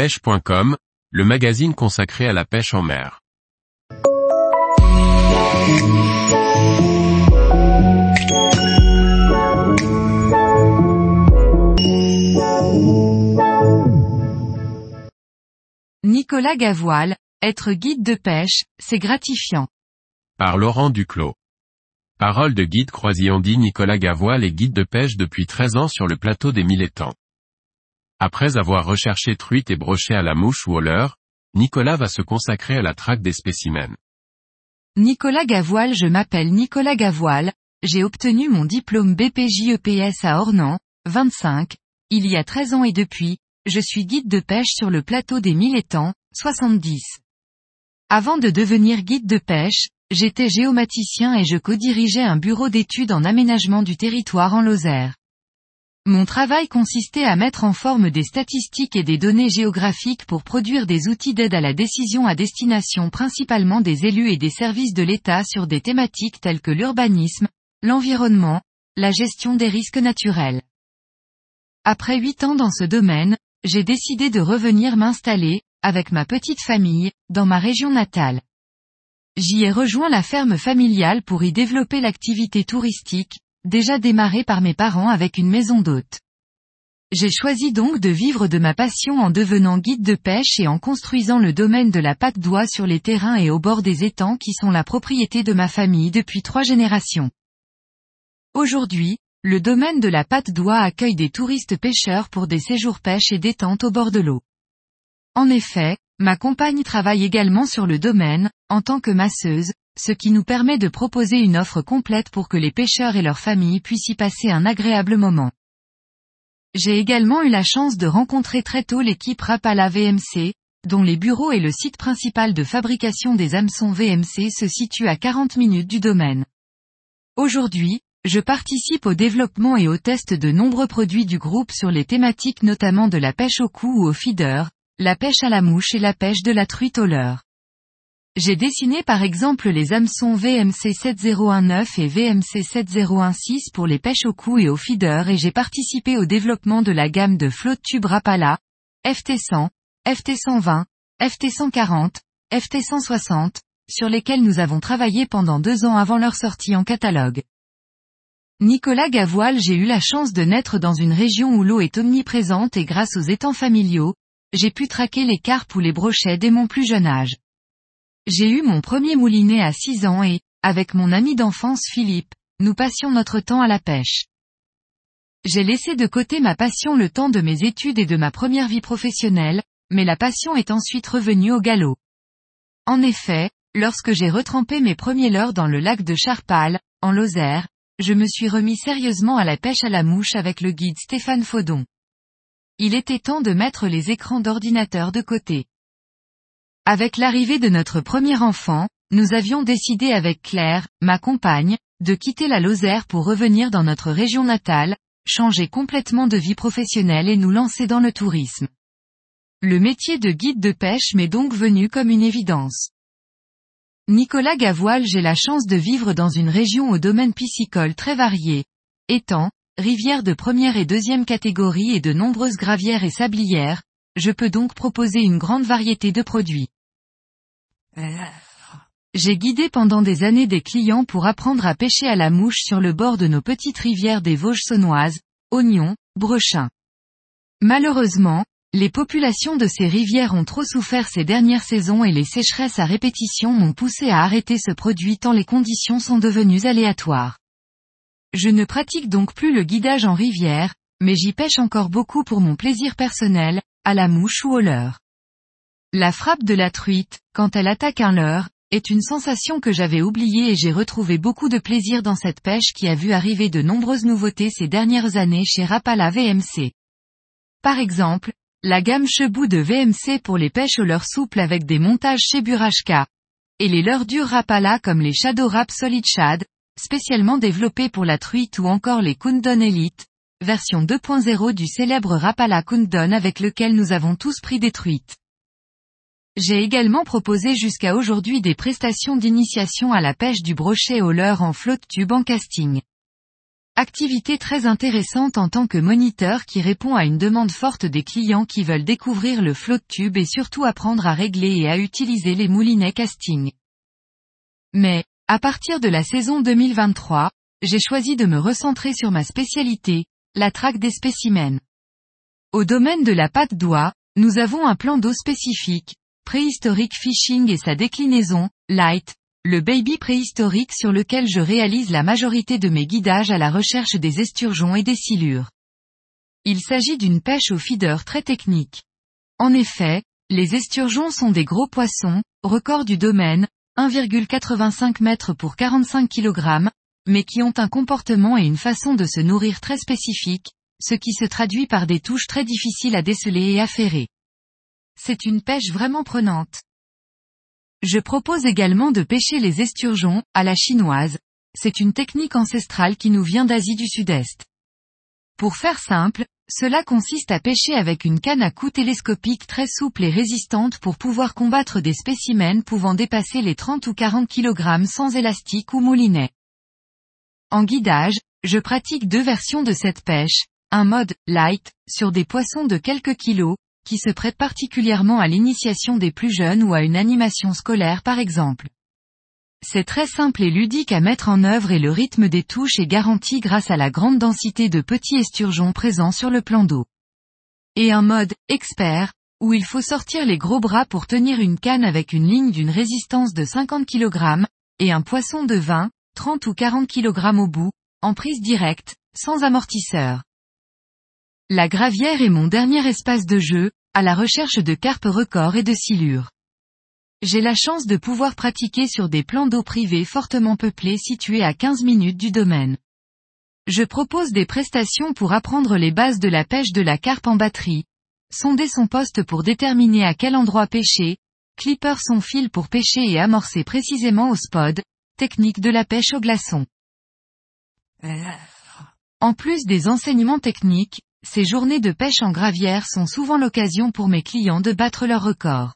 pêche.com, le magazine consacré à la pêche en mer. Nicolas Gavoile, être guide de pêche, c'est gratifiant. Par Laurent Duclos. Parole de guide croisillon dit Nicolas Gavoile est guide de pêche depuis 13 ans sur le plateau des Mille Étangs. Après avoir recherché truites et brochets à la mouche ou au leurre, Nicolas va se consacrer à la traque des spécimens. Nicolas Gavoile Je m'appelle Nicolas Gavoile, j'ai obtenu mon diplôme BPJEPS à Ornans, 25, il y a 13 ans et depuis, je suis guide de pêche sur le plateau des Mille Étangs, 70. Avant de devenir guide de pêche, j'étais géomaticien et je co-dirigeais un bureau d'études en aménagement du territoire en Lozère. Mon travail consistait à mettre en forme des statistiques et des données géographiques pour produire des outils d'aide à la décision à destination principalement des élus et des services de l'État sur des thématiques telles que l'urbanisme, l'environnement, la gestion des risques naturels. Après huit ans dans ce domaine, j'ai décidé de revenir m'installer, avec ma petite famille, dans ma région natale. J'y ai rejoint la ferme familiale pour y développer l'activité touristique, déjà démarrée par mes parents avec une maison d'hôte. J'ai choisi donc de vivre de ma passion en devenant guide de pêche et en construisant le domaine de la patte d'oie sur les terrains et au bord des étangs qui sont la propriété de ma famille depuis trois générations. Aujourd'hui, le domaine de la patte d'oie accueille des touristes pêcheurs pour des séjours pêche et détente au bord de l'eau. En effet, ma compagne travaille également sur le domaine, en tant que masseuse, ce qui nous permet de proposer une offre complète pour que les pêcheurs et leurs familles puissent y passer un agréable moment. J'ai également eu la chance de rencontrer très tôt l'équipe Rapala VMC, dont les bureaux et le site principal de fabrication des hameçons VMC se situent à 40 minutes du domaine. Aujourd'hui, je participe au développement et au test de nombreux produits du groupe sur les thématiques notamment de la pêche au cou ou au feeder, la pêche à la mouche et la pêche de la truite au leurre. J'ai dessiné par exemple les hameçons VMC 7019 et VMC 7016 pour les pêches au cou et au feeder et j'ai participé au développement de la gamme de flotte tube Rapala, FT100, FT120, FT140, FT160, sur lesquels nous avons travaillé pendant deux ans avant leur sortie en catalogue. Nicolas Gavoile J'ai eu la chance de naître dans une région où l'eau est omniprésente et grâce aux étangs familiaux, j'ai pu traquer les carpes ou les brochets dès mon plus jeune âge. J'ai eu mon premier moulinet à 6 ans et, avec mon ami d'enfance Philippe, nous passions notre temps à la pêche. J'ai laissé de côté ma passion le temps de mes études et de ma première vie professionnelle, mais la passion est ensuite revenue au galop. En effet, lorsque j'ai retrempé mes premiers leurres dans le lac de Charpal, en Lozère, je me suis remis sérieusement à la pêche à la mouche avec le guide Stéphane Faudon. Il était temps de mettre les écrans d'ordinateur de côté. Avec l'arrivée de notre premier enfant, nous avions décidé avec Claire, ma compagne, de quitter la Lozère pour revenir dans notre région natale, changer complètement de vie professionnelle et nous lancer dans le tourisme. Le métier de guide de pêche m'est donc venu comme une évidence. Nicolas Gavoile J'ai la chance de vivre dans une région au domaine piscicole très varié. Étangs, rivières de première et deuxième catégorie et de nombreuses gravières et sablières, je peux donc proposer une grande variété de produits. J'ai guidé pendant des années des clients pour apprendre à pêcher à la mouche sur le bord de nos petites rivières des Vosges saunoises, Oignons, Brechins. Malheureusement, les populations de ces rivières ont trop souffert ces dernières saisons et les sécheresses à répétition m'ont poussé à arrêter ce produit tant les conditions sont devenues aléatoires. Je ne pratique donc plus le guidage en rivière, mais j'y pêche encore beaucoup pour mon plaisir personnel, à la mouche ou au leurre. La frappe de la truite, quand elle attaque un leurre, est une sensation que j'avais oubliée et j'ai retrouvé beaucoup de plaisir dans cette pêche qui a vu arriver de nombreuses nouveautés ces dernières années chez Rapala VMC. Par exemple, la gamme Chebou de VMC pour les pêches au leurre souple avec des montages chez Burashka. Et les leurres durs Rapala comme les Shadow Rap Solid Shad, spécialement développés pour la truite ou encore les Kundon Elite, version 2.0 du célèbre Rapala Kundon avec lequel nous avons tous pris des truites. J'ai également proposé jusqu'à aujourd'hui des prestations d'initiation à la pêche du brochet au leurre en flotte tube en casting. activité très intéressante en tant que moniteur qui répond à une demande forte des clients qui veulent découvrir le flot de tube et surtout apprendre à régler et à utiliser les moulinets casting. Mais, à partir de la saison 2023, j'ai choisi de me recentrer sur ma spécialité, la traque des spécimens. Au domaine de la patte d'oie, nous avons un plan d'eau spécifique, préhistorique fishing et sa déclinaison, light, le baby préhistorique sur lequel je réalise la majorité de mes guidages à la recherche des esturgeons et des silures. Il s'agit d'une pêche au feeder très technique. En effet, les esturgeons sont des gros poissons, record du domaine, 1,85 m pour 45 kg, mais qui ont un comportement et une façon de se nourrir très spécifique, ce qui se traduit par des touches très difficiles à déceler et à ferrer. C'est une pêche vraiment prenante. Je propose également de pêcher les esturgeons, à la chinoise. C'est une technique ancestrale qui nous vient d'Asie du Sud-Est. Pour faire simple, cela consiste à pêcher avec une canne à coups télescopique très souple et résistante pour pouvoir combattre des spécimens pouvant dépasser les 30 ou 40 kg sans élastique ou moulinet. En guidage, je pratique deux versions de cette pêche, un mode light, sur des poissons de quelques kilos, qui se prête particulièrement à l'initiation des plus jeunes ou à une animation scolaire par exemple. C'est très simple et ludique à mettre en œuvre et le rythme des touches est garanti grâce à la grande densité de petits esturgeons présents sur le plan d'eau. Et un mode expert, où il faut sortir les gros bras pour tenir une canne avec une ligne d'une résistance de 50 kg, et un poisson de 20, 30 ou 40 kg au bout, en prise directe, sans amortisseur. La gravière est mon dernier espace de jeu, à la recherche de carpes records et de silures. J'ai la chance de pouvoir pratiquer sur des plans d'eau privés fortement peuplés situés à 15 minutes du domaine. Je propose des prestations pour apprendre les bases de la pêche de la carpe en batterie, sonder son poste pour déterminer à quel endroit pêcher, clipper son fil pour pêcher et amorcer précisément au spot, technique de la pêche au glaçon. En plus des enseignements techniques, ces journées de pêche en gravière sont souvent l'occasion pour mes clients de battre leur record.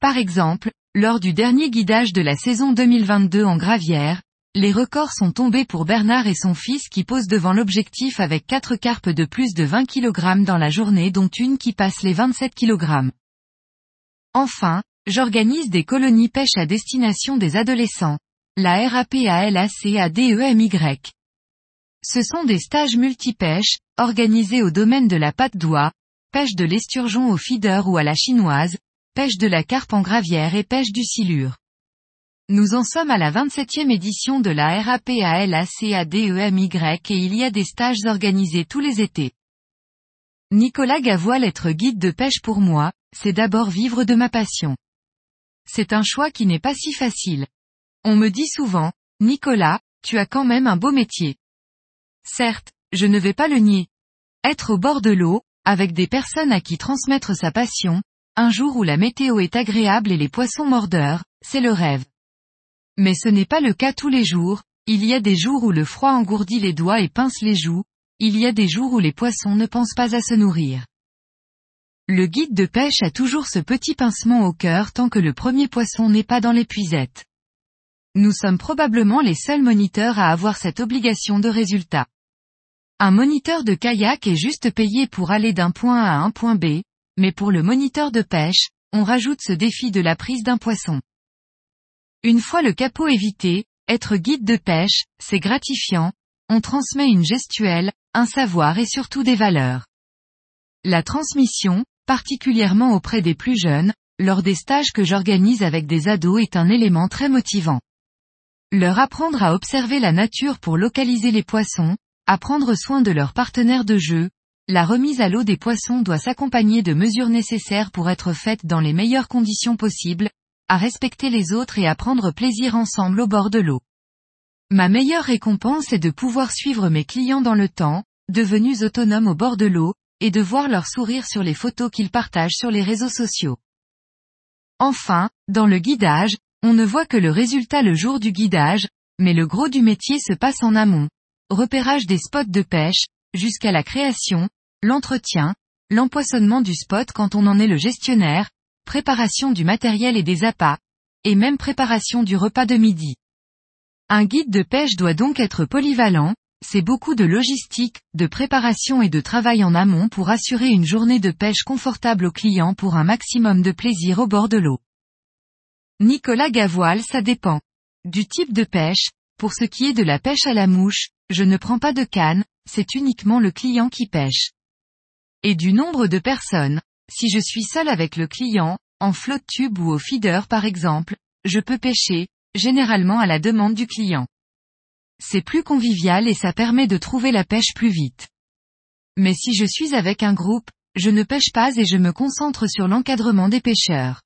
Par exemple, lors du dernier guidage de la saison 2022 en gravière, les records sont tombés pour Bernard et son fils qui posent devant l'objectif avec quatre carpes de plus de 20 kg dans la journée dont une qui passe les 27 kg. Enfin, j'organise des colonies pêche à destination des adolescents. La RAPALACADEMY. Ce sont des stages multipêche, organisés au domaine de la patte d'oie, pêche de l'esturgeon au feeder ou à la chinoise, pêche de la carpe en gravière et pêche du silure. Nous en sommes à la 27e édition de la RAPALACADEMY et il y a des stages organisés tous les étés. Nicolas Gavoil être guide de pêche pour moi, c'est d'abord vivre de ma passion. C'est un choix qui n'est pas si facile. On me dit souvent, Nicolas, tu as quand même un beau métier. Certes, je ne vais pas le nier. Être au bord de l'eau, avec des personnes à qui transmettre sa passion, un jour où la météo est agréable et les poissons mordeurs, c'est le rêve. Mais ce n'est pas le cas tous les jours, il y a des jours où le froid engourdit les doigts et pince les joues, il y a des jours où les poissons ne pensent pas à se nourrir. Le guide de pêche a toujours ce petit pincement au cœur tant que le premier poisson n'est pas dans l'épuisette. Nous sommes probablement les seuls moniteurs à avoir cette obligation de résultat. Un moniteur de kayak est juste payé pour aller d'un point A à un point B, mais pour le moniteur de pêche, on rajoute ce défi de la prise d'un poisson. Une fois le capot évité, être guide de pêche, c'est gratifiant, on transmet une gestuelle, un savoir et surtout des valeurs. La transmission, particulièrement auprès des plus jeunes, lors des stages que j'organise avec des ados est un élément très motivant. Leur apprendre à observer la nature pour localiser les poissons, à prendre soin de leurs partenaires de jeu, la remise à l'eau des poissons doit s'accompagner de mesures nécessaires pour être faites dans les meilleures conditions possibles, à respecter les autres et à prendre plaisir ensemble au bord de l'eau. Ma meilleure récompense est de pouvoir suivre mes clients dans le temps, devenus autonomes au bord de l'eau, et de voir leur sourire sur les photos qu'ils partagent sur les réseaux sociaux. Enfin, dans le guidage, on ne voit que le résultat le jour du guidage, mais le gros du métier se passe en amont. Repérage des spots de pêche, jusqu'à la création, l'entretien, l'empoisonnement du spot quand on en est le gestionnaire, préparation du matériel et des appâts, et même préparation du repas de midi. Un guide de pêche doit donc être polyvalent, c'est beaucoup de logistique, de préparation et de travail en amont pour assurer une journée de pêche confortable aux clients pour un maximum de plaisir au bord de l'eau. Nicolas Gavoil ça dépend. Du type de pêche, pour ce qui est de la pêche à la mouche, je ne prends pas de canne, c'est uniquement le client qui pêche. Et du nombre de personnes, si je suis seul avec le client, en flotte tube ou au feeder par exemple, je peux pêcher, généralement à la demande du client. C'est plus convivial et ça permet de trouver la pêche plus vite. Mais si je suis avec un groupe, je ne pêche pas et je me concentre sur l'encadrement des pêcheurs.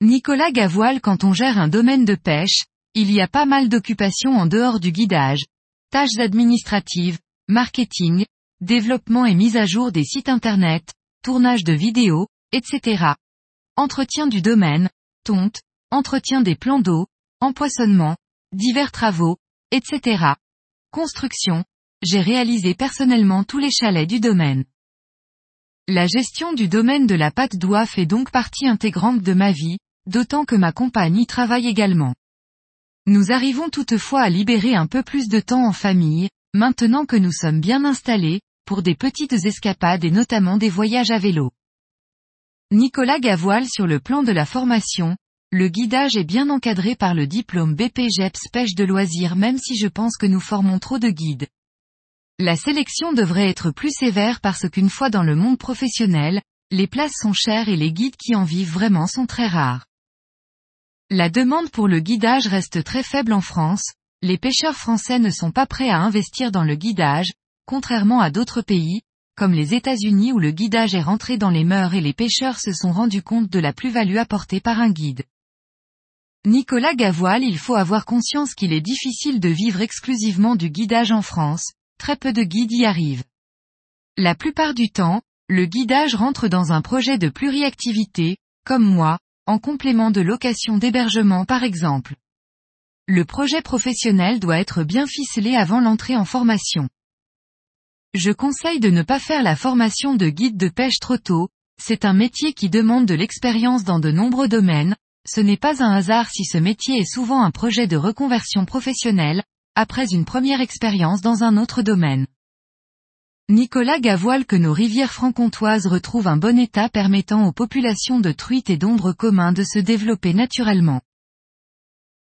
Nicolas Gavoil quand on gère un domaine de pêche, il y a pas mal d'occupations en dehors du guidage, tâches administratives, marketing, développement et mise à jour des sites internet, tournage de vidéos, etc. Entretien du domaine, tonte, entretien des plans d'eau, empoisonnement, divers travaux, etc. Construction, j'ai réalisé personnellement tous les chalets du domaine. La gestion du domaine de la pâte d'oie fait donc partie intégrante de ma vie, d'autant que ma compagne y travaille également. Nous arrivons toutefois à libérer un peu plus de temps en famille, maintenant que nous sommes bien installés, pour des petites escapades et notamment des voyages à vélo. Nicolas Gavoil sur le plan de la formation, le guidage est bien encadré par le diplôme BPGEPS pêche de loisirs même si je pense que nous formons trop de guides. La sélection devrait être plus sévère parce qu'une fois dans le monde professionnel, les places sont chères et les guides qui en vivent vraiment sont très rares. La demande pour le guidage reste très faible en France, les pêcheurs français ne sont pas prêts à investir dans le guidage, contrairement à d'autres pays, comme les États-Unis où le guidage est rentré dans les mœurs et les pêcheurs se sont rendus compte de la plus-value apportée par un guide. Nicolas Gavoil il faut avoir conscience qu'il est difficile de vivre exclusivement du guidage en France, très peu de guides y arrivent. La plupart du temps, le guidage rentre dans un projet de pluriactivité, comme moi, en complément de location d'hébergement par exemple. Le projet professionnel doit être bien ficelé avant l'entrée en formation. Je conseille de ne pas faire la formation de guide de pêche trop tôt, c'est un métier qui demande de l'expérience dans de nombreux domaines, ce n'est pas un hasard si ce métier est souvent un projet de reconversion professionnelle, après une première expérience dans un autre domaine. Nicolas Gavoil que nos rivières franc-comtoises retrouvent un bon état permettant aux populations de truites et d'ombres communs de se développer naturellement.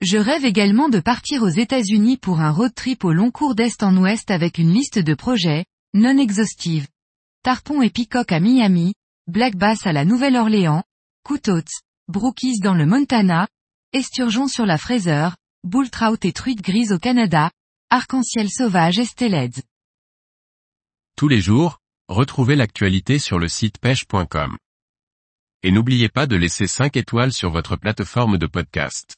Je rêve également de partir aux États-Unis pour un road trip au long cours d'est en ouest avec une liste de projets, non exhaustive. Tarpon et Peacock à Miami, Black Bass à la Nouvelle-Orléans, Coutots, Brookies dans le Montana, Esturgeon sur la Fraser, Bull Trout et truite grise au Canada, Arc-en-ciel sauvage et. Tous les jours, retrouvez l'actualité sur le site pêche.com. Et n'oubliez pas de laisser 5 étoiles sur votre plateforme de podcast.